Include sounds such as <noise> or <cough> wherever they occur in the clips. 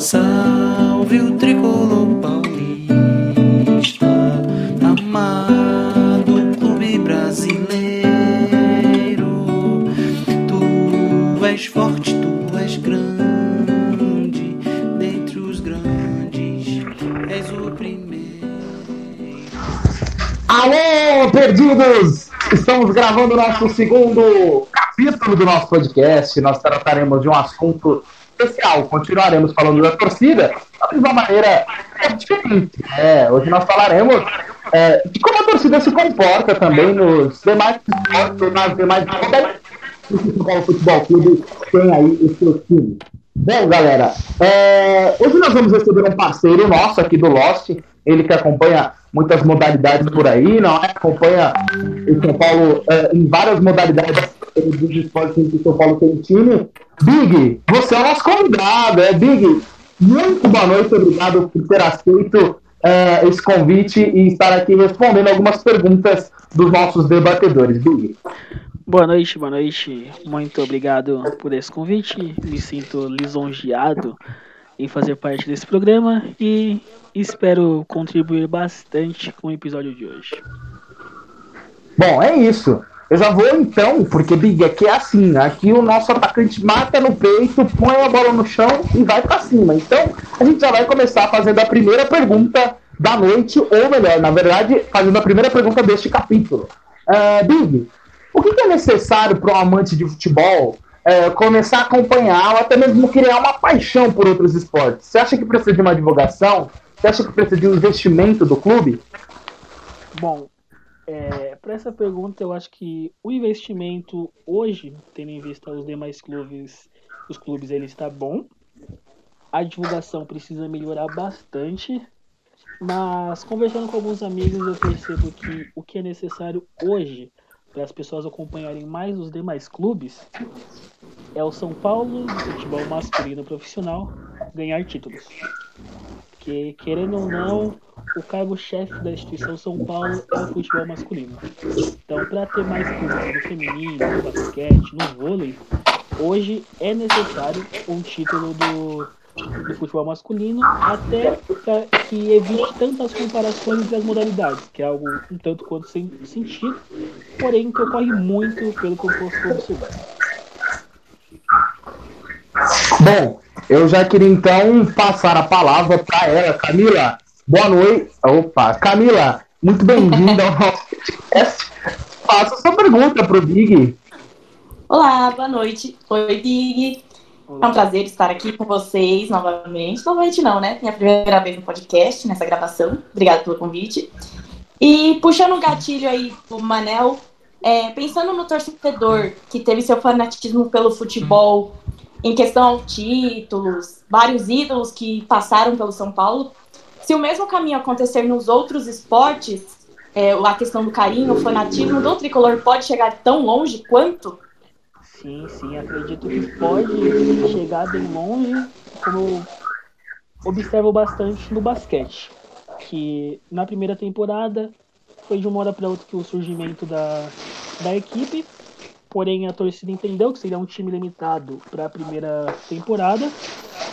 Salve o tricolor paulista, amado clube brasileiro. Tu és forte, tu és grande, dentre os grandes, és o primeiro. Alô, perdidos! Estamos gravando o nosso segundo capítulo do nosso podcast. Nós trataremos de um assunto especial. Continuaremos falando da torcida, mas de uma maneira diferente. É, hoje nós falaremos é, de como a torcida se comporta também nos demais esportes, nas demais modalidades que o Futebol Clube tem aí o seu time. Bom, galera, é, hoje nós vamos receber um parceiro nosso aqui do Lost, ele que acompanha muitas modalidades por aí, não é? Acompanha o São Paulo é, em várias modalidades dos esportes que o São Paulo tem time. Big, você é o nosso convidado, é Big. Muito boa noite, obrigado por ter aceito é, esse convite e estar aqui respondendo algumas perguntas dos nossos debatedores. Big. Boa noite, boa noite. Muito obrigado por esse convite. Me sinto lisonjeado em fazer parte desse programa e espero contribuir bastante com o episódio de hoje. Bom, é isso. Eu já vou então, porque Big, aqui é assim, aqui o nosso atacante mata no peito, põe a bola no chão e vai para cima. Então, a gente já vai começar fazendo a primeira pergunta da noite, ou melhor, na verdade, fazendo a primeira pergunta deste capítulo. Uh, Big, o que, que é necessário para um amante de futebol é, começar a acompanhar ou até mesmo criar uma paixão por outros esportes? Você acha que precisa de uma divulgação? Você acha que precisa de um investimento do clube? Bom, é, para essa pergunta, eu acho que o investimento hoje, tendo em vista os demais clubes, os clubes ele está bom. A divulgação precisa melhorar bastante, mas conversando com alguns amigos, eu percebo que o que é necessário hoje para as pessoas acompanharem mais os demais clubes é o São Paulo de futebol masculino profissional ganhar títulos. Porque, querendo ou não, o cargo-chefe da instituição São Paulo é o futebol masculino. Então, para ter mais clubes no feminino, no basquete, no vôlei, hoje é necessário um título do, do futebol masculino, até que evite tantas comparações entre as modalidades, que é algo um tanto quanto sem sentido, porém que ocorre muito pelo que eu posso observar. Bom, eu já queria então passar a palavra para ela, Camila. Boa noite. Opa, Camila, muito bem-vinda ao nosso podcast. Faça sua pergunta para o Big. Olá, boa noite. Oi, Big. É um prazer estar aqui com vocês novamente. Novamente não, né? Minha primeira vez no podcast, nessa gravação. Obrigada pelo convite. E puxando um gatilho aí do Manel, é, pensando no torcedor que teve seu fanatismo pelo futebol em questão ao títulos, vários ídolos que passaram pelo São Paulo, se o mesmo caminho acontecer nos outros esportes, é, a questão do carinho, o fanatismo do tricolor pode chegar tão longe quanto? Sim, sim, acredito que pode chegar bem longe, como observo bastante no basquete, que na primeira temporada foi de uma hora para outra que o surgimento da, da equipe, porém a torcida entendeu que seria um time limitado para a primeira temporada,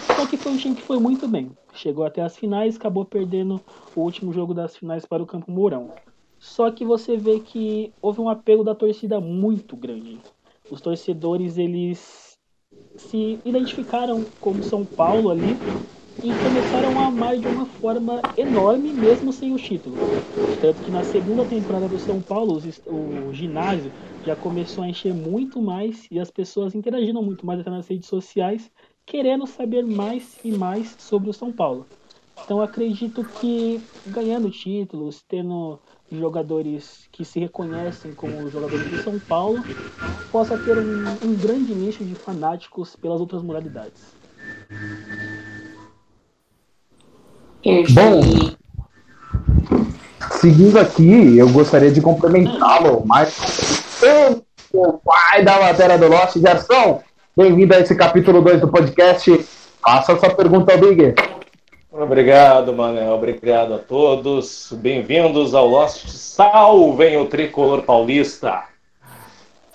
só que foi um time que foi muito bem. Chegou até as finais, acabou perdendo o último jogo das finais para o Campo Mourão. Só que você vê que houve um apelo da torcida muito grande. Os torcedores eles se identificaram como São Paulo ali e começaram a amar de uma forma enorme, mesmo sem o título. Tanto que na segunda temporada do São Paulo, o ginásio já começou a encher muito mais e as pessoas interagiram muito mais até nas redes sociais querendo saber mais e mais sobre o São Paulo. Então acredito que ganhando títulos, tendo jogadores que se reconhecem como jogadores do São Paulo, possa ter um, um grande nicho de fanáticos pelas outras modalidades. Bom, seguindo aqui, eu gostaria de complementá-lo mais o pai da matéria do Lost, Gerson. Bem-vindo a esse capítulo 2 do podcast. Faça sua pergunta ao Big. Obrigado, Manel. Obrigado a todos. Bem-vindos ao Lost. Salvem o tricolor paulista.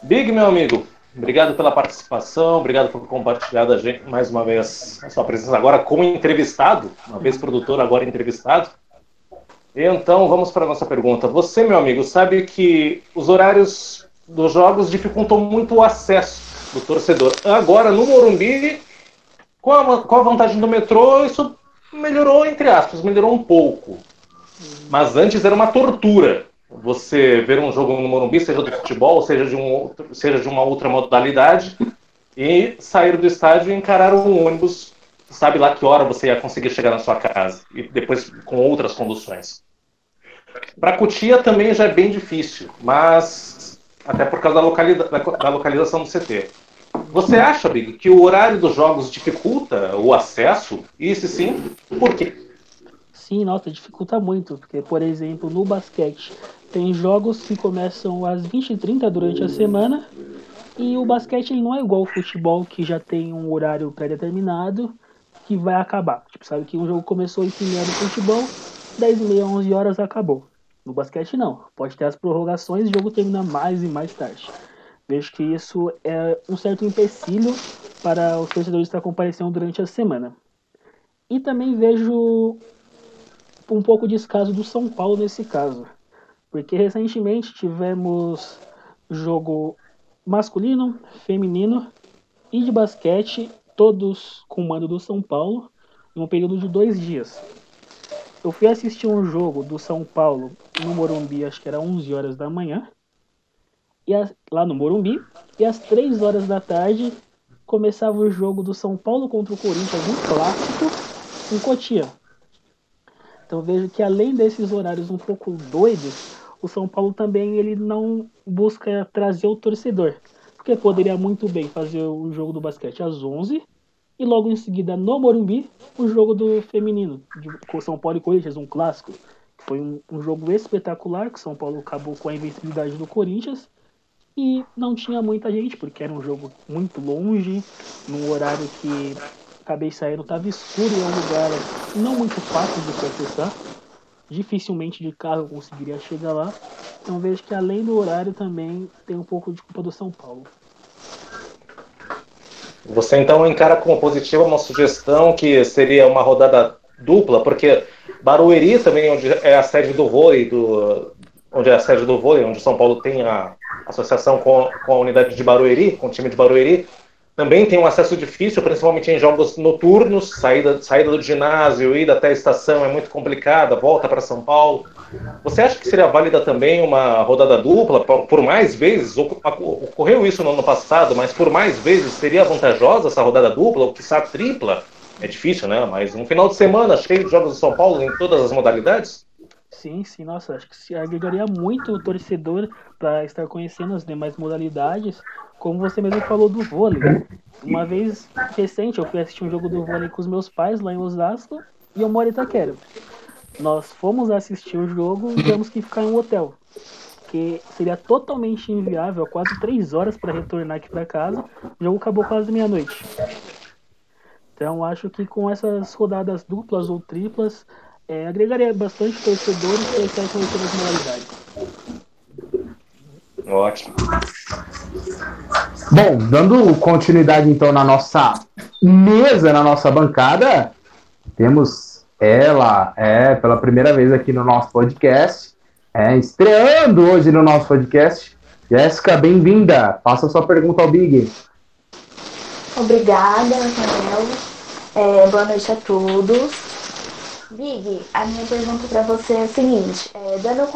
Big, meu amigo, Obrigado pela participação, obrigado por compartilhar a gente mais uma vez a sua presença agora como entrevistado, uma vez produtor, agora entrevistado. Então, vamos para a nossa pergunta. Você, meu amigo, sabe que os horários dos jogos dificultam muito o acesso do torcedor. Agora, no Morumbi, com a, a vantagem do metrô, isso melhorou, entre aspas, melhorou um pouco. Mas antes era uma tortura você ver um jogo no Morumbi, seja do futebol, seja de, um outro, seja de uma outra modalidade, e sair do estádio e encarar um ônibus, sabe lá que hora você ia conseguir chegar na sua casa, e depois com outras conduções. Para Cotia também já é bem difícil, mas até por causa da, localiza da localização do CT. Você acha, Big, que o horário dos jogos dificulta o acesso? E se sim, por quê? Sim, nossa, dificulta muito, porque, por exemplo, no basquete tem jogos que começam às 20h30 durante a semana e o basquete ele não é igual ao futebol, que já tem um horário pré-determinado que vai acabar. Tipo, sabe que um jogo começou em primeiro do futebol, 10 e meia, 11 horas acabou. No basquete não, pode ter as prorrogações e o jogo termina mais e mais tarde. Vejo que isso é um certo empecilho para os torcedores estar comparecendo durante a semana. E também vejo um pouco de descaso do São Paulo nesse caso. Porque recentemente tivemos jogo masculino, feminino e de basquete, todos com mando do São Paulo, em um período de dois dias. Eu fui assistir um jogo do São Paulo no Morumbi, acho que era 11 horas da manhã, e lá no Morumbi, e às 3 horas da tarde começava o jogo do São Paulo contra o Corinthians, um clássico, em Cotia. Então vejo que além desses horários um pouco doidos, o São Paulo também ele não busca trazer o torcedor. Porque poderia muito bem fazer o jogo do basquete às 11 e logo em seguida no Morumbi o jogo do feminino, com São Paulo e Corinthians, um clássico. Foi um, um jogo espetacular que São Paulo acabou com a invencibilidade do Corinthians e não tinha muita gente, porque era um jogo muito longe, num horário que acabei saindo, tava escuro em um lugar não muito fácil de se acessar. Dificilmente de carro eu conseguiria chegar lá. Então vejo que além do horário também tem um pouco de culpa do São Paulo. Você então encara como positiva uma sugestão que seria uma rodada dupla, porque Barueri também, onde é a sede do vôlei, do, onde é a sede do vôlei, onde São Paulo tem a associação com, com a unidade de Barueri, com o time de Barueri, também tem um acesso difícil, principalmente em jogos noturnos, saída, saída do ginásio, ida até a estação é muito complicada, volta para São Paulo. Você acha que seria válida também uma rodada dupla, por mais vezes? Ocorreu isso no ano passado, mas por mais vezes seria vantajosa essa rodada dupla, ou quiçá tripla? É difícil, né? Mas um final de semana cheio de jogos de São Paulo em todas as modalidades? Sim, sim, nossa, acho que se agregaria muito o torcedor para estar conhecendo as demais modalidades como você mesmo falou do vôlei. Uma vez recente eu fui assistir um jogo do vôlei com os meus pais lá em Osasco e eu moro em Itaquera. Nós fomos assistir o jogo e tivemos que ficar em um hotel. Que seria totalmente inviável, quase três horas para retornar aqui para casa. O jogo acabou quase meia-noite. Então acho que com essas rodadas duplas ou triplas é, agregaria bastante torcedores para estar conhecendo as modalidades. Ótimo. Bom, dando continuidade então na nossa mesa, na nossa bancada, temos ela, é, pela primeira vez aqui no nosso podcast, é, estreando hoje no nosso podcast. Jéssica, bem-vinda. Faça sua pergunta ao Big. Obrigada, Rafael. É, boa noite a todos. Big, a minha pergunta para você é a seguinte: é, dando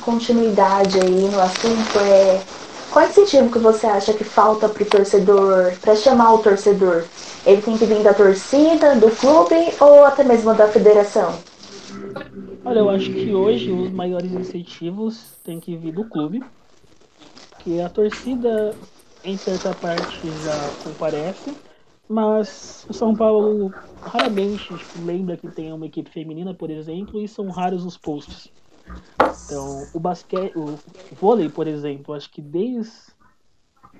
continuidade aí no assunto, é, qual incentivo que você acha que falta para o torcedor, para chamar o torcedor? Ele tem que vir da torcida, do clube ou até mesmo da federação? Olha, eu acho que hoje os maiores incentivos têm que vir do clube, que a torcida, em certa parte, já comparece, mas o São Paulo raramente tipo, lembra que tem uma equipe feminina, por exemplo, e são raros os posts. Então, o basquete, o vôlei, por exemplo, acho que desde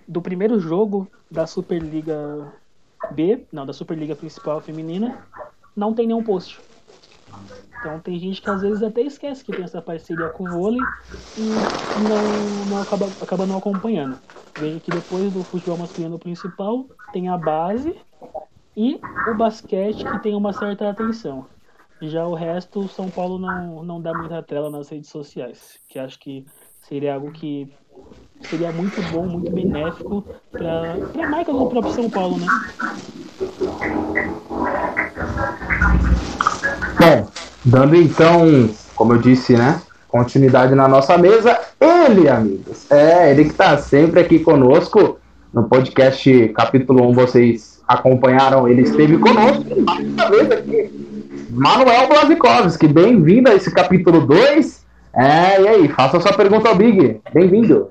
do primeiro jogo da Superliga B, não, da Superliga principal feminina, não tem nenhum post. Então tem gente que às vezes até esquece que tem essa parceria com o vôlei e não, não acaba, acaba não acompanhando. Veja que depois do futebol masculino principal, tem a base e o basquete que tem uma certa atenção. Já o resto, o São Paulo não, não dá muita tela nas redes sociais, que acho que seria algo que seria muito bom, muito benéfico para a marca do próprio São Paulo, né? Bom, dando então, como eu disse, né? Continuidade na nossa mesa, ele, amigos. É, ele que está sempre aqui conosco no podcast capítulo 1, vocês acompanharam, ele esteve conosco mais uma vez aqui. Manuel Blazikowski, bem-vindo a esse capítulo 2. É, e aí, faça sua pergunta ao Big. Bem-vindo.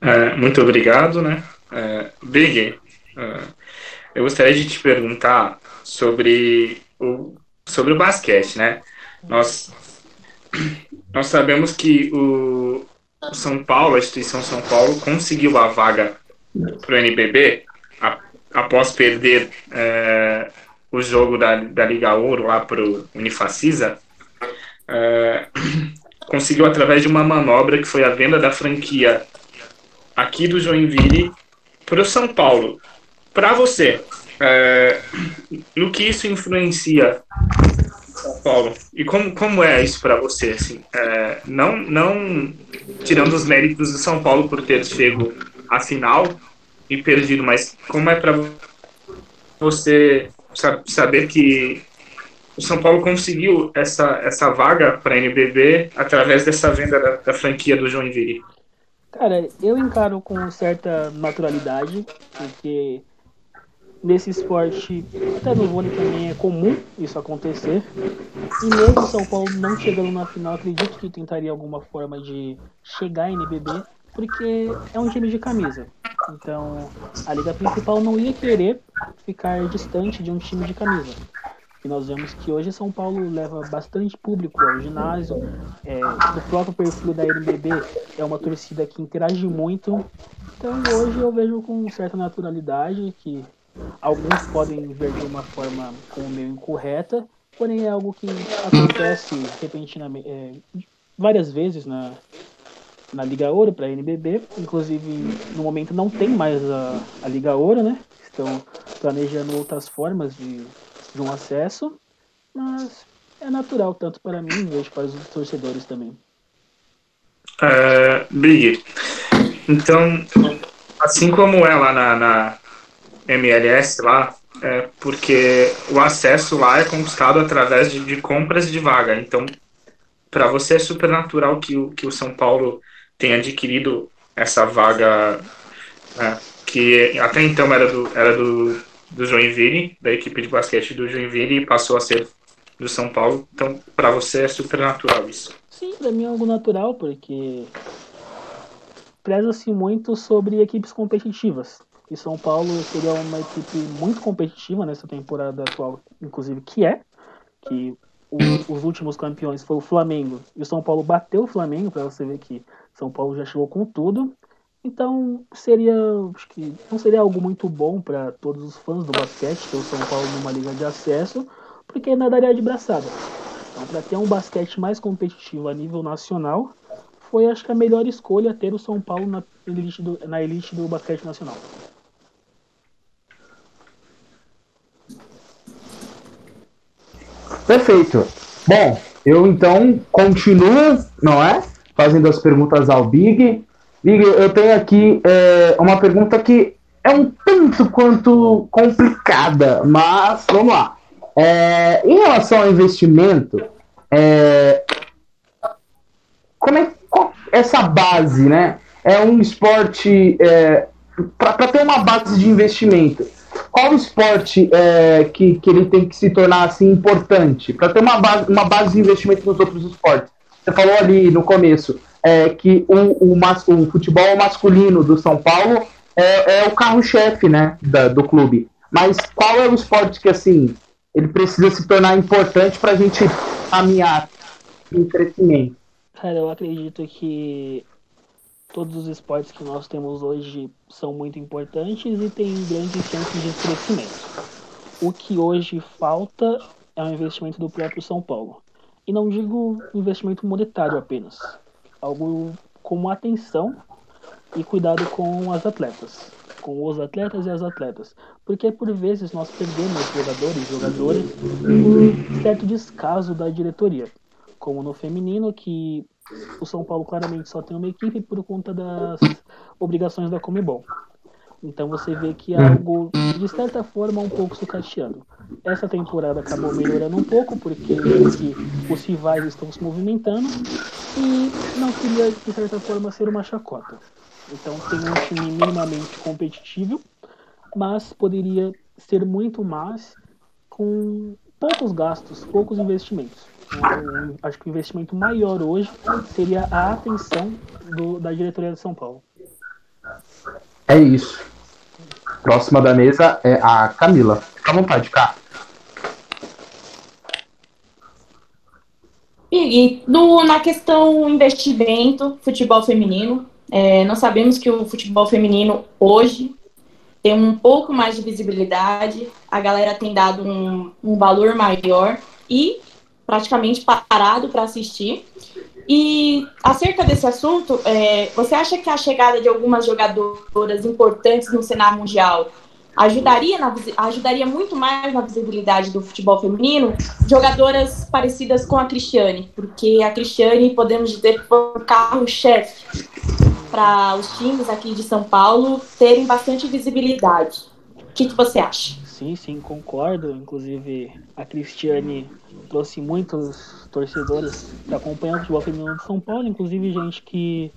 É, muito obrigado, né? É, Big, é, eu gostaria de te perguntar sobre o, sobre o basquete, né? Nós, nós sabemos que o, São Paulo, a instituição São Paulo, conseguiu a vaga para o NBB após perder é, o jogo da, da Liga Ouro lá para o Unifacisa. É, conseguiu através de uma manobra que foi a venda da franquia aqui do Joinville para o São Paulo. Para você, é, no que isso influencia São Paulo? E como, como é isso para você? Assim, é, não, não tirando os méritos do São Paulo por ter chego à final e perdido, mas como é para você saber que o São Paulo conseguiu essa, essa vaga para a NBB através dessa venda da, da franquia do Joinville? Cara, eu encaro com certa naturalidade, porque nesse esporte, até no vôlei também é comum isso acontecer. E mesmo São Paulo não chegando na final, acredito que tentaria alguma forma de chegar à NBB, porque é um time de camisa. Então, a liga principal não ia querer ficar distante de um time de camisa. E nós vemos que hoje São Paulo leva bastante público ao ginásio. É, o próprio perfil da NBB é uma torcida que interage muito. Então hoje eu vejo com certa naturalidade que alguns podem ver de uma forma como meio incorreta, porém é algo que acontece repentinamente é, várias vezes na, na Liga Ouro para a NBB. Inclusive, no momento não tem mais a, a Liga Ouro, né? Estão planejando outras formas de de um acesso, mas é natural tanto para mim vejo para os torcedores também. Uh, Big, então, assim como é lá na, na MLS, lá, é porque o acesso lá é conquistado através de, de compras de vaga. Então, para você é super natural que o, que o São Paulo tenha adquirido essa vaga né, que até então era do, era do do Joinville, da equipe de basquete do Joinville, e passou a ser do São Paulo. Então, para você é super natural isso. Sim, para mim é algo natural, porque preza-se muito sobre equipes competitivas. E São Paulo seria uma equipe muito competitiva nessa temporada atual, inclusive que é, que o, os últimos campeões foi o Flamengo. E o São Paulo bateu o Flamengo, para você ver que São Paulo já chegou com tudo. Então seria, acho que não seria algo muito bom para todos os fãs do basquete ter o São Paulo numa liga de acesso, porque nadaria de braçada. Então, para ter um basquete mais competitivo a nível nacional, foi acho que a melhor escolha ter o São Paulo na elite do, na elite do basquete nacional. Perfeito. Bom, eu então continuo, não é? Fazendo as perguntas ao Big. Big, eu tenho aqui é, uma pergunta que é um tanto quanto complicada, mas vamos lá. É, em relação ao investimento, é, como é essa base, né? É um esporte é, para ter uma base de investimento. Qual esporte é, que, que ele tem que se tornar assim importante para ter uma base, uma base de investimento nos outros esportes? Você falou ali no começo é, que o, o, mas, o, futebol masculino do São Paulo é, é o carro-chefe né, do clube. Mas qual é o esporte que assim ele precisa se tornar importante para a gente caminhar em crescimento? Cara, eu acredito que todos os esportes que nós temos hoje são muito importantes e têm grandes chances de crescimento. O que hoje falta é um investimento do próprio São Paulo. E não digo investimento monetário apenas, algo como atenção e cuidado com as atletas, com os atletas e as atletas, porque por vezes nós perdemos jogadores e jogadoras por certo descaso da diretoria, como no feminino que o São Paulo claramente só tem uma equipe por conta das obrigações da Comebol. Então você vê que é algo, de certa forma, um pouco sucateando. Essa temporada acabou melhorando um pouco, porque que os rivais estão se movimentando e não queria, de certa forma, ser uma chacota. Então tem um time minimamente competitivo, mas poderia ser muito mais com poucos gastos, poucos investimentos. Acho que o investimento maior hoje seria a atenção do, da diretoria de São Paulo. É isso. Próxima da mesa é a Camila. Fica à vontade, cá. E no, na questão investimento, futebol feminino, é, nós sabemos que o futebol feminino hoje tem um pouco mais de visibilidade, a galera tem dado um, um valor maior e praticamente parado para assistir. E acerca desse assunto, é, você acha que a chegada de algumas jogadoras importantes no cenário mundial ajudaria, na, ajudaria muito mais na visibilidade do futebol feminino? Jogadoras parecidas com a Cristiane, porque a Cristiane, podemos dizer, foi o carro-chefe para os times aqui de São Paulo terem bastante visibilidade. O que, que você acha? Sim, sim, concordo. Inclusive, a Cristiane trouxe muitos torcedores para acompanhar o futebol feminino de São Paulo, inclusive gente que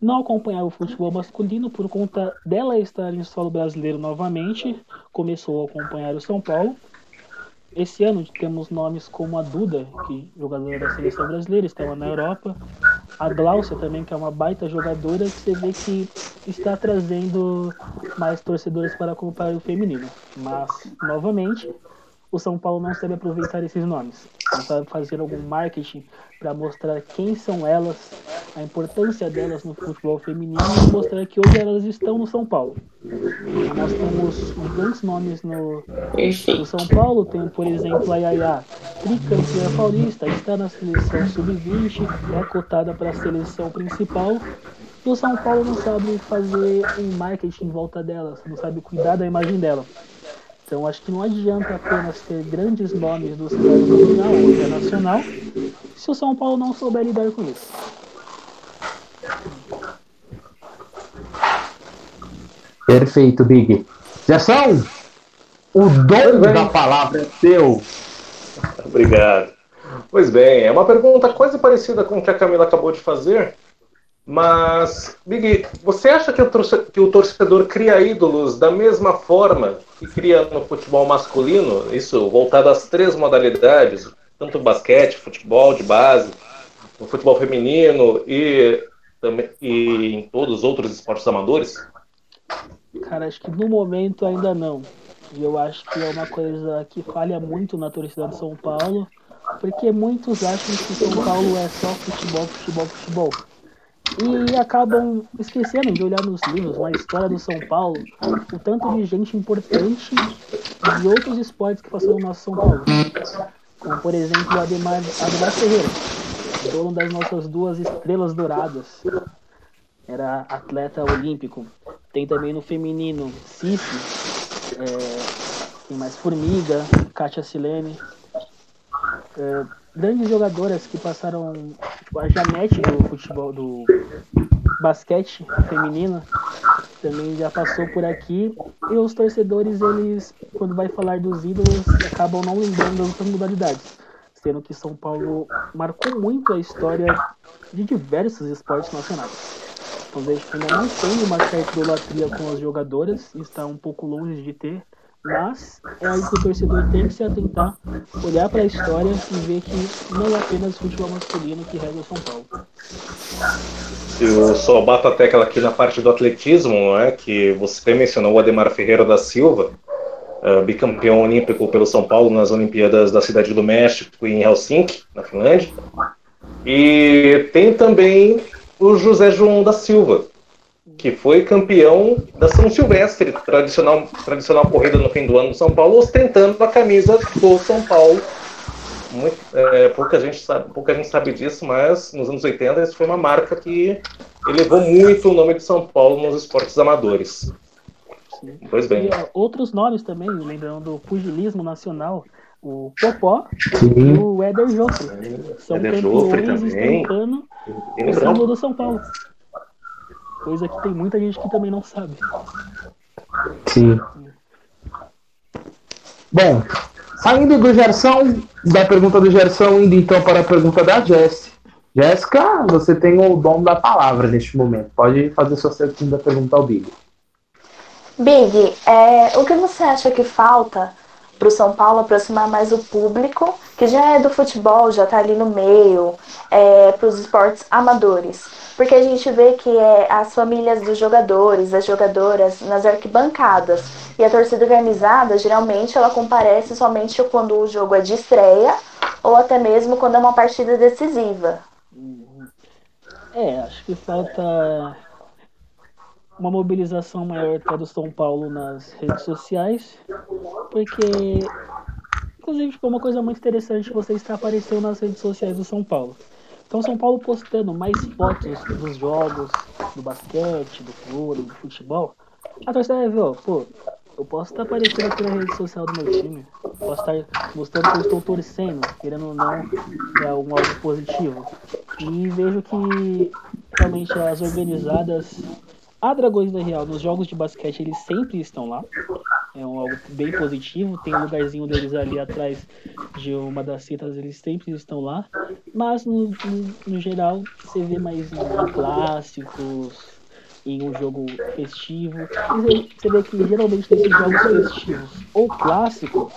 não acompanhava o futebol masculino por conta dela estar em solo brasileiro novamente, começou a acompanhar o São Paulo. Esse ano temos nomes como a Duda, que é jogadora da seleção brasileira, estava na Europa, a Glaucia também, que é uma baita jogadora, que você vê que está trazendo mais torcedores para acompanhar o feminino. Mas, novamente, o São Paulo não sabe aproveitar esses nomes. Não sabe fazer algum marketing para mostrar quem são elas, a importância delas no futebol feminino e mostrar que hoje elas estão no São Paulo. Nós temos grandes nomes no, no São Paulo, tem por exemplo a Yaya, tricampeã paulista, está na seleção sub-20, é cotada para a seleção principal. E o São Paulo não sabe fazer um marketing em volta delas, não sabe cuidar da imagem dela. Então acho que não adianta apenas ter grandes nomes do cenário nacional ou internacional se o São Paulo não souber lidar com isso. Perfeito, Big. Gerson, o dom da palavra é teu. <laughs> Obrigado. Pois bem, é uma pergunta quase parecida com o que a Camila acabou de fazer, mas, Big, você acha que o, que o torcedor cria ídolos da mesma forma que cria no futebol masculino? Isso voltado às três modalidades, tanto basquete, futebol de base, o futebol feminino e, e em todos os outros esportes amadores? Cara, acho que no momento ainda não. E eu acho que é uma coisa que falha muito na torcida de São Paulo, porque muitos acham que São Paulo é só futebol, futebol, futebol e acabam esquecendo de olhar nos livros, na história do São Paulo, o tanto de gente importante de outros esportes que passou no nosso São Paulo. Como, por exemplo, o Ademar, Ademar Ferreira, dono das nossas duas estrelas douradas. Era atleta olímpico. Tem também no feminino Cici, é, tem mais Formiga, Kátia Silene. É, grandes jogadoras que passaram, tipo, a Janete do futebol, do basquete feminino, também já passou por aqui. E os torcedores, eles, quando vai falar dos ídolos, acabam não lembrando das modalidades. Sendo que São Paulo marcou muito a história de diversos esportes nacionais. Que ainda não tem uma certa idolatria com as jogadoras, está um pouco longe de ter, mas é algo que o torcedor tem que se atentar, olhar para a história e ver que não é apenas futebol masculino que rega o São Paulo. Eu só bato a tecla aqui na parte do atletismo, é que você mencionou o Ademar Ferreira da Silva, uh, bicampeão olímpico pelo São Paulo nas Olimpíadas da Cidade do México em Helsinki, na Finlândia. E tem também o José João da Silva, que foi campeão da São Silvestre, tradicional, tradicional corrida no fim do ano do São Paulo, ostentando a camisa do São Paulo muito, é, pouca, gente sabe, pouca gente sabe disso, mas nos anos 80 isso foi uma marca que elevou muito o nome de São Paulo nos esportes amadores. Pois bem. E ó, outros nomes também, lembrando do pugilismo nacional, o Popó Sim. e o Éder Joffre. São Éder Joffre campeões também. estampando E o símbolo do São Paulo. Coisa que tem muita gente que também não sabe. Sim. Bom, saindo do Gerson, da pergunta do Gerson, indo então para a pergunta da Jess. Jéssica, você tem o dom da palavra neste momento. Pode fazer sua segunda pergunta ao Big. Big, é, o que você acha que falta para o São Paulo aproximar mais o público, que já é do futebol, já está ali no meio, para os esportes amadores? Porque a gente vê que é, as famílias dos jogadores, as jogadoras nas arquibancadas. E a torcida organizada, geralmente, ela comparece somente quando o jogo é de estreia ou até mesmo quando é uma partida decisiva. É, acho que falta uma mobilização maior para do São Paulo nas redes sociais, porque, inclusive, ficou uma coisa muito interessante você estar aparecendo nas redes sociais do São Paulo. Então, São Paulo postando mais fotos dos jogos, do basquete, do vôlei, do futebol, a torcida vai ver, ó, pô, eu posso estar aparecendo aqui na rede social do meu time, posso estar mostrando que eu estou torcendo, querendo ou não, é algo positivo. E vejo que realmente as organizadas, a Dragões da Real, nos jogos de basquete, eles sempre estão lá. É um algo bem positivo. Tem um lugarzinho deles ali atrás de uma das citas, eles sempre estão lá. Mas no, no, no geral, você vê mais em clássicos, em um jogo festivo. Você vê que geralmente nesses jogos festivos ou clássico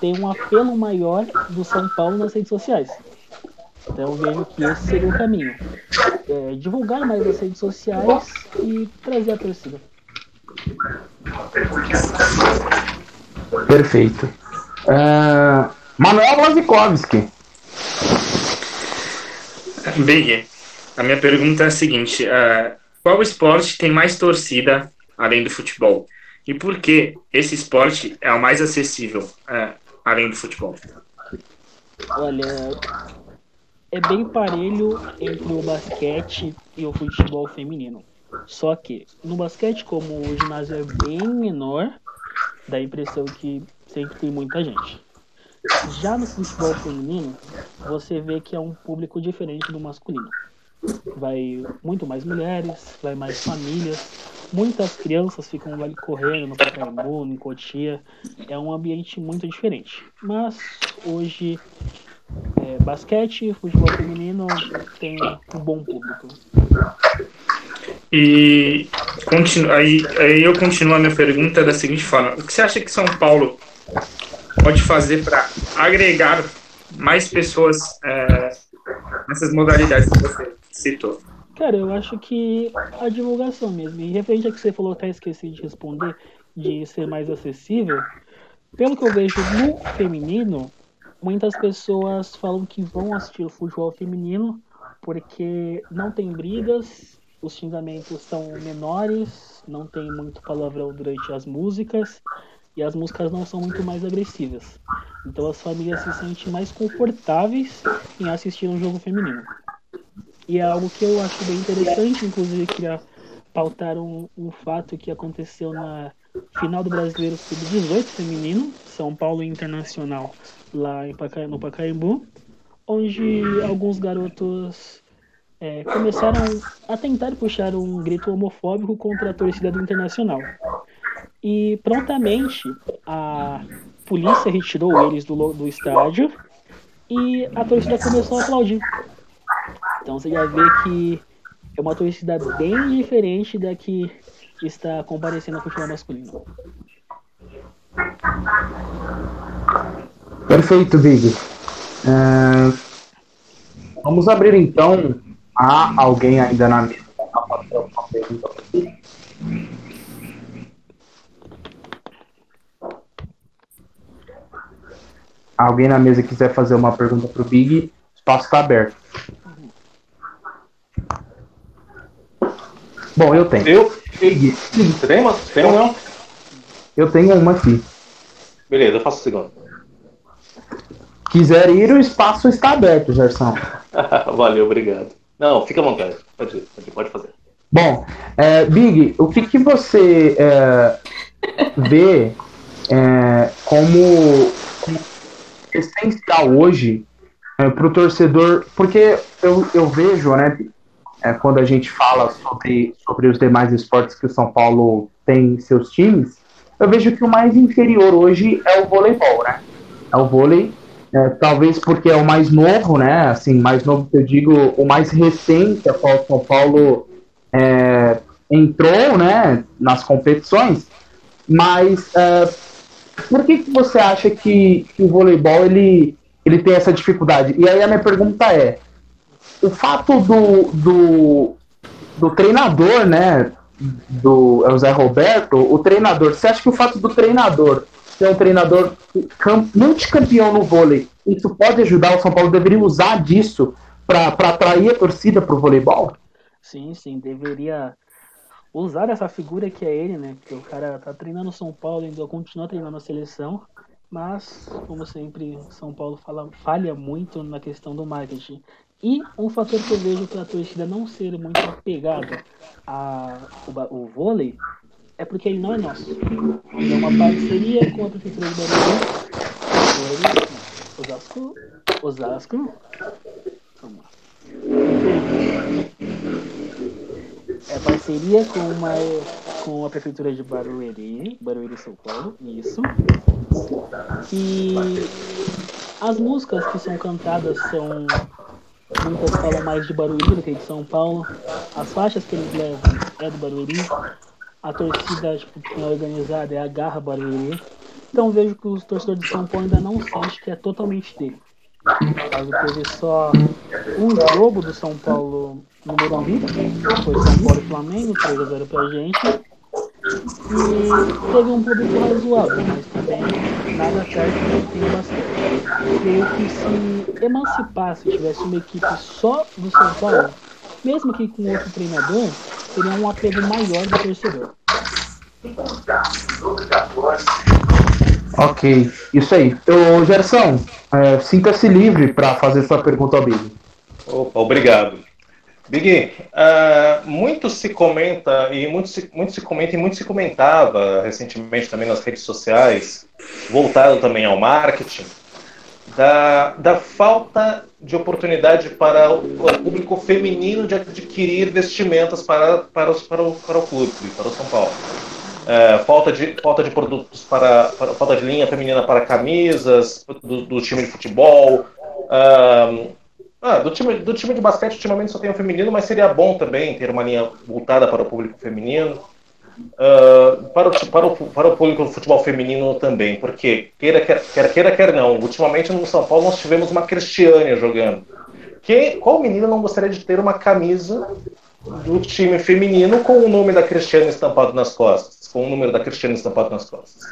tem um apelo maior do São Paulo nas redes sociais. Então eu vejo que esse seria o caminho. É, divulgar mais as redes sociais e trazer a torcida. Perfeito. Ah, Manuel Lazikowski. Big, a minha pergunta é a seguinte: ah, qual esporte tem mais torcida além do futebol? E por que esse esporte é o mais acessível ah, além do futebol? Olha, é bem parelho entre o basquete e o futebol feminino. Só que no basquete, como o ginásio é bem menor, dá a impressão que sempre tem muita gente. Já no futebol feminino, você vê que é um público diferente do masculino. Vai muito mais mulheres, vai mais famílias, muitas crianças ficam ali correndo no Pacaembu, em Cotia. É um ambiente muito diferente. Mas hoje é, basquete, futebol feminino tem um bom público. E continu, aí, aí eu continuo a minha pergunta da seguinte forma: o que você acha que São Paulo pode fazer para agregar mais pessoas é, nessas modalidades que você citou? Cara, eu acho que a divulgação mesmo. E referente a que você falou, até esqueci de responder, de ser mais acessível. Pelo que eu vejo no feminino, muitas pessoas falam que vão assistir o futebol feminino porque não tem brigas, os xingamentos são menores, não tem muito palavrão durante as músicas e as músicas não são muito mais agressivas. Então as famílias se sentem mais confortáveis em assistir um jogo feminino. E é algo que eu acho bem interessante, inclusive queria pautar um, um fato que aconteceu na final do Brasileiro Sub-18 feminino, São Paulo Internacional, lá Paca, no Pacaembu, onde alguns garotos é, começaram a tentar puxar um grito homofóbico contra a torcida do Internacional. E prontamente a polícia retirou eles do, do estádio e a torcida começou a aplaudir. Então você já vê que é uma torcida bem diferente da que está comparecendo ao futebol masculino. Perfeito, Big. É, vamos abrir então. Há alguém ainda na mesa? Alguém na mesa quiser fazer uma pergunta para o Big, o espaço está aberto. Bom, eu tenho. Eu? Big, Você tem uma? Tem uma não? eu tenho uma aqui. Beleza, eu faço o segundo. quiser ir, o espaço está aberto, Gerson. <laughs> Valeu, obrigado. Não, fica à vontade. Pode ir, pode, pode fazer. Bom, é, Big, o que, que você é, vê é, como, como, essencial hoje é, para o torcedor? Porque eu, eu vejo, né, é, quando a gente fala sobre, sobre os demais esportes que o São Paulo tem em seus times, eu vejo que o mais inferior hoje é o voleibol, né? É o vôlei, é, talvez porque é o mais novo, né? Assim, mais novo que eu digo, o mais recente a qual o São Paulo é, entrou, né? Nas competições. Mas é, por que, que você acha que, que o voleibol ele, ele tem essa dificuldade? E aí a minha pergunta é, o fato do, do, do treinador, né? Do é o Zé Roberto, o treinador, você acha que o fato do treinador ser um treinador multicampeão no vôlei, isso pode ajudar? O São Paulo deveria usar disso para atrair a torcida para o voleibol? Sim, sim, deveria usar essa figura que é ele, né? Porque o cara tá treinando São Paulo, ainda continua treinando a seleção, mas, como sempre, São Paulo fala, falha muito na questão do marketing. E um fator que eu vejo para a torcida não ser muito apegada ao vôlei é porque ele não é nosso. Ele é uma parceria com a Prefeitura de Barueri, Osasco, Osasco, vamos lá. É parceria com, uma, com a Prefeitura de Barueri, Barueri, São Paulo, isso. E as músicas que são cantadas são Muitas falam mais de Barueri do que de São Paulo. As faixas que eles levam é do Barueri. A torcida tipo, é organizada é a Garra Barueri. Então vejo que os torcedores de São Paulo ainda não sentem que é totalmente dele. Caso teve só um jogo do São Paulo no Morumbi, foi São Paulo e Flamengo, 3x0 pra gente. E teve um público razoável, mas também nada certo que tem bastante. Creio que se emancipasse, tivesse uma equipe só do São Paulo, mesmo que com outro treinador, seria um apego maior do torcedor. Ok, isso aí. Ô, Gerson, é, sinta-se livre para fazer sua pergunta ao Big. Opa, obrigado. Big, uh, muito se comenta e muito se, muito se comenta e muito se comentava recentemente também nas redes sociais, voltado também ao marketing, da, da falta de oportunidade para o, o público feminino de adquirir vestimentas para, para, os, para, o, para o clube, para o São Paulo. Uh, falta, de, falta de produtos para, para, falta de linha feminina para camisas do, do time de futebol. Uh, ah, do time, do time de basquete, ultimamente só tem o feminino, mas seria bom também ter uma linha voltada para o público feminino. Uh, para, o, para, o, para o público do futebol feminino também, porque queira quer, quer, queira, quer não. Ultimamente no São Paulo nós tivemos uma Cristiane jogando. Que, qual menino não gostaria de ter uma camisa do time feminino com o nome da Cristiane estampado nas costas? com o número da Cristiane estampado nas costas.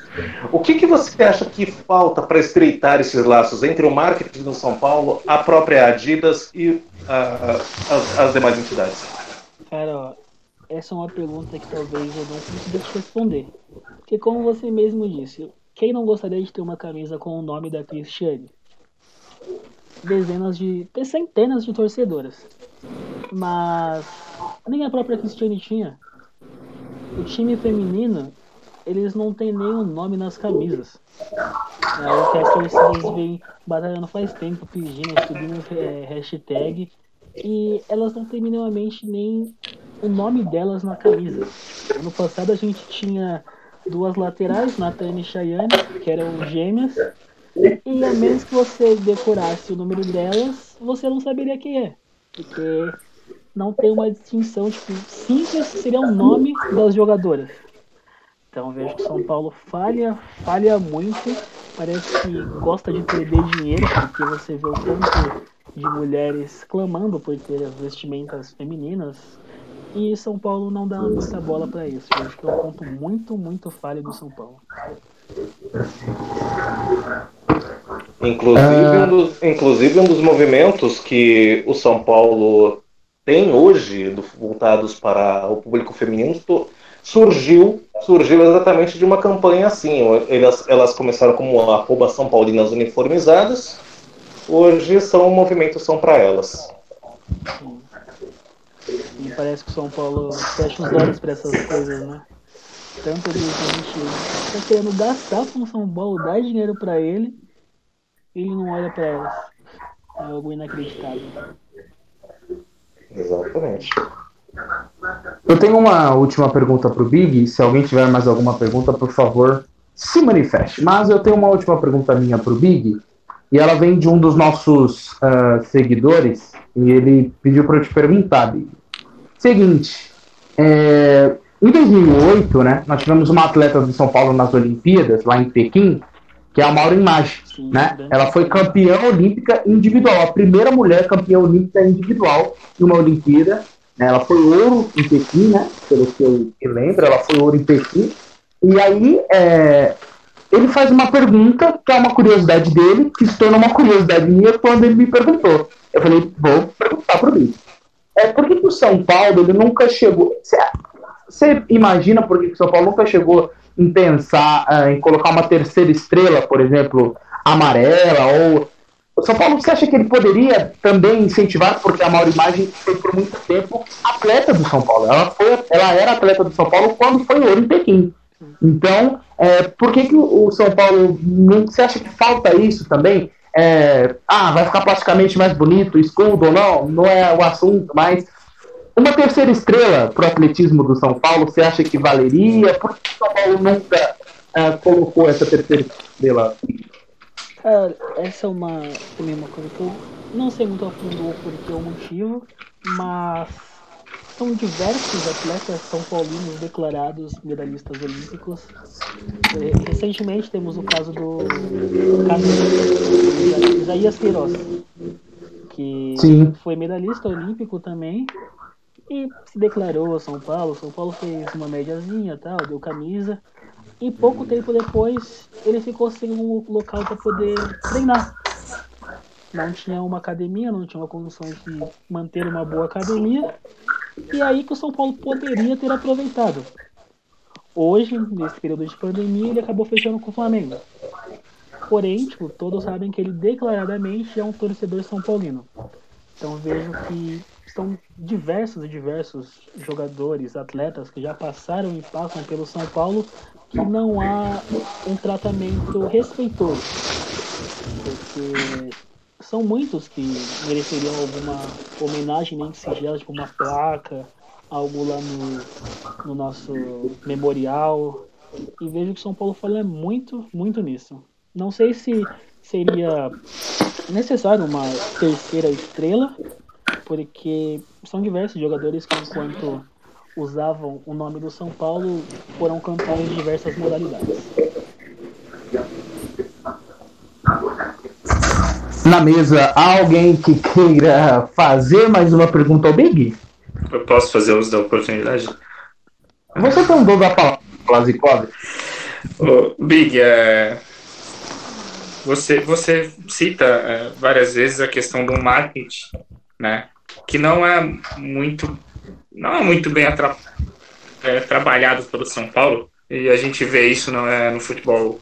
O que, que você acha que falta para estreitar esses laços entre o marketing do São Paulo, a própria Adidas e as, as demais entidades? Cara, essa é uma pergunta que talvez eu não consiga te responder. Porque como você mesmo disse, quem não gostaria de ter uma camisa com o nome da Cristiane? Dezenas de. centenas de torcedoras. Mas nem a própria Cristiane tinha. O time feminino, eles não tem nenhum nome nas camisas. É o que as torcidas vêm batalhando faz tempo, pedindo, subindo é, hashtag. E elas não têm minimamente nem o nome delas na camisa. Ano passado a gente tinha duas laterais, Natane e Chayane, que eram gêmeas. E a menos que você decorasse o número delas, você não saberia quem é. Porque não tem uma distinção, tipo, simples seria o nome das jogadoras. Então vejo que São Paulo falha, falha muito, parece que gosta de perder dinheiro, porque você vê o tanto de mulheres clamando por ter as vestimentas femininas, e São Paulo não dá muita bola para isso. Eu acho que é um ponto muito, muito falho do São Paulo. Inclusive, um dos, inclusive um dos movimentos que o São Paulo tem hoje do, voltados para o público feminino surgiu surgiu exatamente de uma campanha assim. Elas, elas começaram como arroba São Paulinas Uniformizadas hoje são movimentos são para elas. Sim. E parece que São Paulo fecha os olhos para essas coisas, né? Tanto a gente tá querendo gastar com São Paulo, dar dinheiro para ele, ele não olha para elas. É algo inacreditável. Exatamente. Eu tenho uma última pergunta pro Big. Se alguém tiver mais alguma pergunta, por favor, se manifeste. Mas eu tenho uma última pergunta minha pro Big. E ela vem de um dos nossos uh, seguidores. E ele pediu para eu te perguntar, Big. Seguinte. É, em 2008, né, nós tivemos uma atleta de São Paulo nas Olimpíadas, lá em Pequim, que é a Maura Imagem. Né? Ela foi campeã olímpica individual, a primeira mulher campeã olímpica individual em uma Olimpíada. Né? Ela foi ouro em Pequim, né? pelo que eu me lembro, ela foi ouro em Pequim. E aí é, ele faz uma pergunta que é uma curiosidade dele, que se tornou uma curiosidade minha quando ele me perguntou. Eu falei, vou perguntar para o É, por que, que o São Paulo ele nunca chegou. Você imagina por que, que o São Paulo nunca chegou em pensar uh, em colocar uma terceira estrela, por exemplo, amarela ou o São Paulo, você acha que ele poderia também incentivar, porque a Mauro Imagem foi por muito tempo atleta do São Paulo. Ela, foi, ela era atleta do São Paulo quando foi ouro em Pequim. Então, é, por que, que o São Paulo. Não, você acha que falta isso também? É, ah, vai ficar plasticamente mais bonito, escudo ou não? Não é o assunto, mas uma terceira estrela para o atletismo do São Paulo, você acha que valeria? Por que o São Paulo nunca uh, colocou essa terceira estrela? Cara, essa é uma também uma coisa que eu não sei muito a fundo o porquê o motivo, mas são diversos atletas são paulinos declarados medalhistas olímpicos. É, recentemente temos o caso do Isaías Queiroz, que Sim. foi medalhista olímpico também e se declarou a São Paulo. São Paulo fez uma médiazinha, tal, deu camisa. E pouco tempo depois ele ficou sem um local para poder treinar. Não tinha uma academia, não tinha uma condição de manter uma boa academia. E aí que o São Paulo poderia ter aproveitado. Hoje, nesse período de pandemia, ele acabou fechando com o Flamengo. Porém, tipo, todos sabem que ele declaradamente é um torcedor são paulino. Então vejo que são diversos e diversos jogadores, atletas que já passaram e passam pelo São Paulo que não há um tratamento respeitoso. Porque são muitos que mereceriam alguma homenagem nem que singela, tipo uma placa, algo lá no, no nosso memorial. E vejo que São Paulo fala muito, muito nisso. Não sei se seria necessário uma terceira estrela, porque são diversos jogadores que, enquanto usavam o nome do São Paulo, foram campeões de diversas modalidades. Na mesa, há alguém que queira fazer mais uma pergunta ao Big? Eu posso fazer uso da oportunidade? Você tem um dom da palavra, Plazikov? Big, é... você, você cita é, várias vezes a questão do marketing, né? Que não é muito não é muito bem atra, é, trabalhado pelo São Paulo e a gente vê isso no, é, no futebol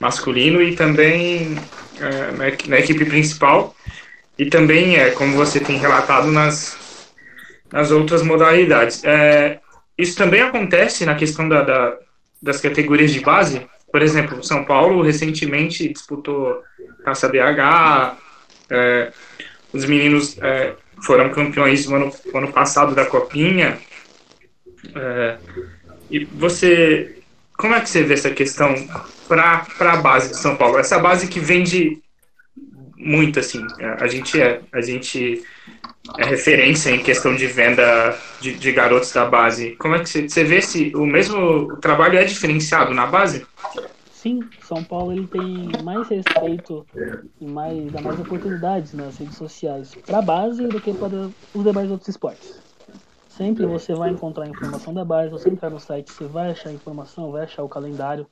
masculino e também é, na, na, equipe principal. E também é como você tem relatado nas nas outras modalidades. É, isso também acontece na questão da, da, das categorias de base. Por exemplo o São Paulo recentemente disputou Taça BH é, os meninos é, foram campeões no ano, no ano passado da Copinha. É, e você, como é que você vê essa questão para a base de São Paulo? Essa base que vende muito, assim, a gente é, a gente é referência em questão de venda de, de garotos da base. Como é que você, você vê se o mesmo trabalho é diferenciado na base? Sim, São Paulo ele tem mais respeito e mais, dá mais oportunidades nas redes sociais para a base do que para os demais outros esportes. Sempre você vai encontrar informação da base, você entrar no site, você vai achar informação, vai achar o calendário.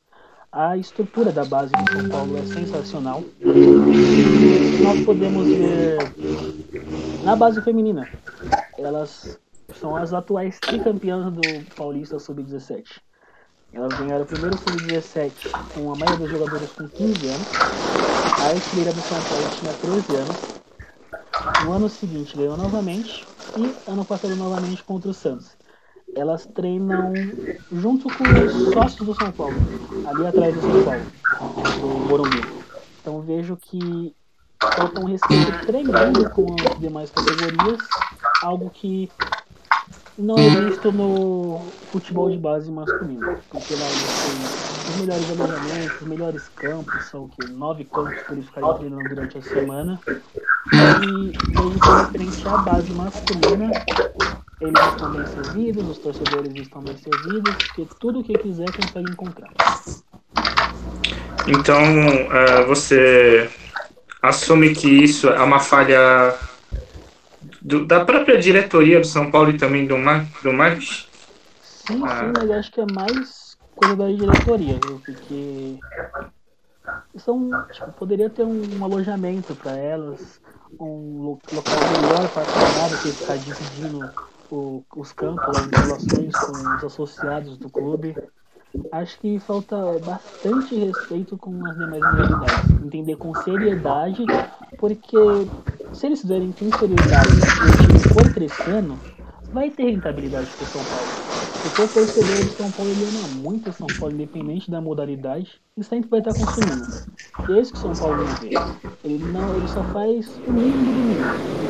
A estrutura da base de São Paulo é sensacional. Nós podemos ver na base feminina, elas são as atuais tricampeãs do Paulista Sub-17. Elas ganharam o primeiro sub-17 com a maioria dos jogadores com 15 anos. artilheira do São Paulo tinha 13 anos. No ano seguinte ganhou novamente e ano passado novamente contra o Santos. Elas treinam junto com os sócios do São Paulo, ali atrás do São Paulo, do Morumbi. Então vejo que falta um respeito tremendo com as demais categorias, algo que não é visto no futebol de base masculino, porque lá têm os melhores alojamentos, os melhores campos, são o quê? Nove campos para eles ficarem treinando durante a semana. E que referente à base masculina, eles estão bem servidos, os torcedores estão bem servidos, porque tudo o que quiser consegue encontrar. Então, uh, você assume que isso é uma falha do, da própria diretoria do São Paulo e também do, Mar, do Marcos? Sim, ah. sim, mas acho que é mais coisa da diretoria, viu? Porque são, tipo, poderia ter um, um alojamento para elas, um local melhor para do que ficar dividindo o, os campos, as relações com os associados do clube. Acho que falta bastante respeito com as demais modalidades. Entender com seriedade, porque se eles fizerem com seriedade e o time for crescendo, vai ter rentabilidade para o São Paulo. Porque o torcedor do São Paulo ele ama muito o São Paulo, independente da modalidade, e sempre vai estar consumindo. E é isso que o São Paulo não vê. Ele, não, ele só faz o mínimo do mínimo.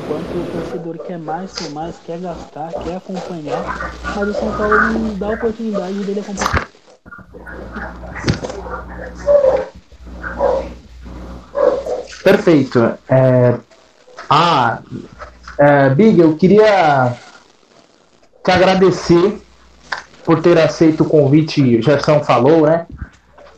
Enquanto o torcedor quer mais por mais, quer gastar, quer acompanhar, mas o São Paulo não dá a oportunidade dele acompanhar. Perfeito. É... Ah, é, Big, eu queria te agradecer por ter aceito o convite, o Gerson falou, né?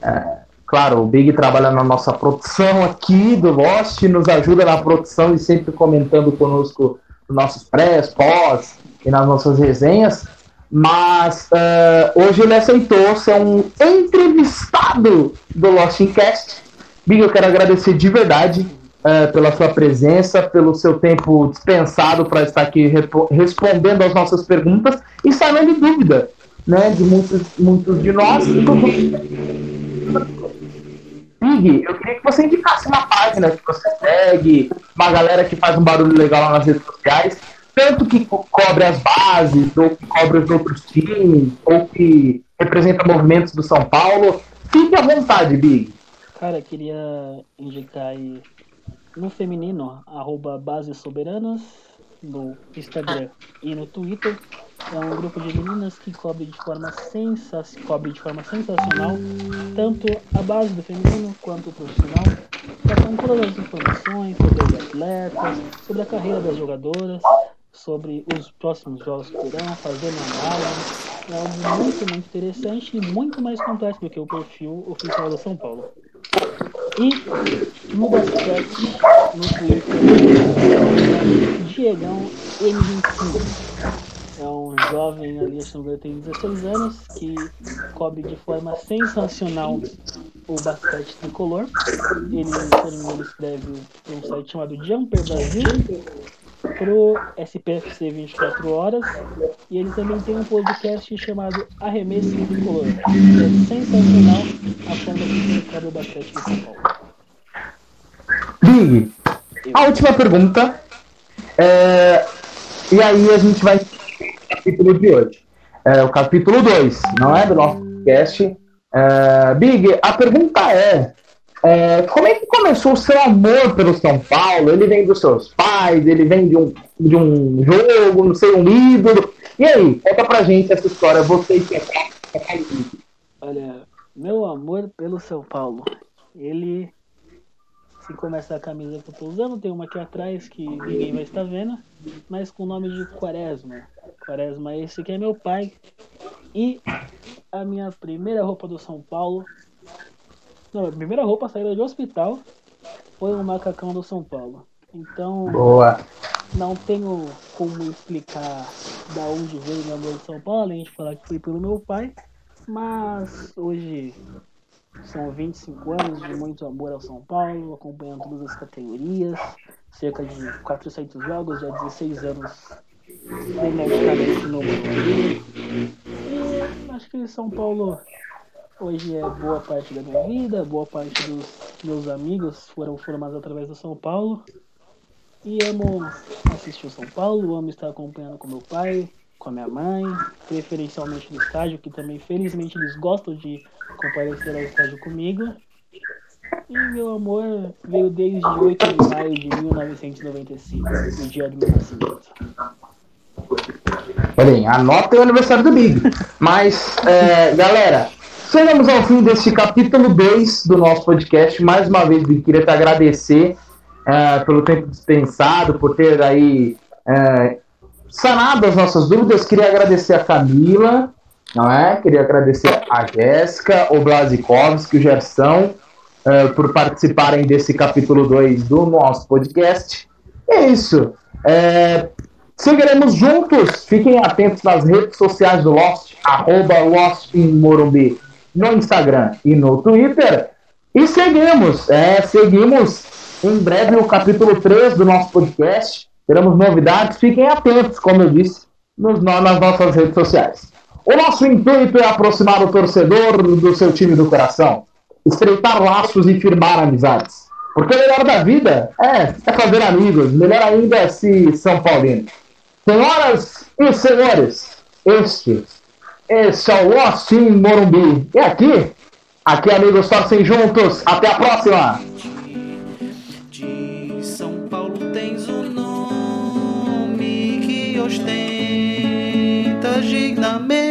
É, claro, o Big trabalha na nossa produção aqui do Lost, nos ajuda na produção e sempre comentando conosco nos nossos pré, pós e nas nossas resenhas. Mas uh, hoje ele aceitou ser um entrevistado do Lost Cast. Big, eu quero agradecer de verdade uh, pela sua presença, pelo seu tempo dispensado para estar aqui respondendo às nossas perguntas e sabendo de dúvida né, de muitos, muitos de nós. Big, eu queria que você indicasse uma página que você segue, uma galera que faz um barulho legal nas redes sociais, tanto que cobre as bases, ou que cobre os outros times, ou que representa movimentos do São Paulo. Fique à vontade, Big. Cara, queria indicar aí no feminino, arroba Bases Soberanas, no Instagram e no Twitter. É um grupo de meninas que cobre de forma, cobre de forma sensacional tanto a base do feminino quanto o profissional. Tracam todas as informações sobre os atletas, sobre a carreira das jogadoras, sobre os próximos jogos que terão, fazendo análise. É algo muito, muito interessante e muito mais complexo do que o perfil oficial do São Paulo. E no basquete, no Twitter, Diegão M25. É um jovem ali, que tem 16 anos, que cobre de forma sensacional o basquete tricolor. Ele, se não escreve um site chamado Jumper Brasil, pro SPFC 24 Horas. E ele também tem um podcast chamado Arremesso Tricolor. É sensacional a forma que ele o basquete de São Paulo. Big, a última pergunta. É... E aí a gente vai capítulo de hoje. É o capítulo 2, não é? Do nosso podcast. É, Big, a pergunta é, é: como é que começou o seu amor pelo São Paulo? Ele vem dos seus pais, ele vem de um, de um jogo, não sei, um ídolo. E aí, conta pra gente essa história, você que é Olha, meu amor pelo São Paulo, ele se começa a camisa que eu tô usando, tem uma aqui atrás que ninguém vai estar vendo, mas com o nome de Quaresma. Quaresma, esse aqui é meu pai. E a minha primeira roupa do São Paulo. Não, a primeira roupa saída de hospital foi um macacão do São Paulo. Então, Boa. não tenho como explicar da onde veio meu amor de São Paulo, além de falar que foi pelo meu pai. Mas hoje são 25 anos de muito amor ao São Paulo, acompanhando todas as categorias, cerca de 400 jogos, já 16 anos freneticamente no Morumbi. E acho que São Paulo Hoje é boa parte da minha vida, boa parte dos meus amigos foram formados através do São Paulo. E amo assistir o São Paulo, amo estar acompanhando com meu pai, com a minha mãe, preferencialmente no estádio, que também felizmente eles gostam de comparecer ao estádio comigo. E meu amor veio desde 8 de maio de 1995, o dia do meu nascimento. Bem, anota o aniversário do Big. Mas, é, galera, chegamos ao fim deste capítulo 2 do nosso podcast. Mais uma vez, Big, queria te agradecer é, pelo tempo dispensado, por ter aí é, sanado as nossas dúvidas. Queria agradecer a Camila, não é? Queria agradecer a Jéssica, o Blasikovski, o Gerson, é, por participarem desse capítulo 2 do nosso podcast. É isso. É, seguiremos juntos. Fiquem atentos nas redes sociais do Lost, arroba Lost em Morumbi, no Instagram e no Twitter. E seguimos, é, seguimos em breve o capítulo 3 do nosso podcast. Teremos novidades, fiquem atentos, como eu disse, nos, nas nossas redes sociais. O nosso intuito é aproximar o torcedor do seu time do coração, estreitar laços e firmar amizades. Porque o melhor da vida é, é fazer amigos, melhor ainda é se São Paulino. Senhoras e senhores, este, este é o in Morumbi. E aqui, aqui amigos torcem juntos. Até a próxima! De São Paulo tens o nome que ostenta dignamente.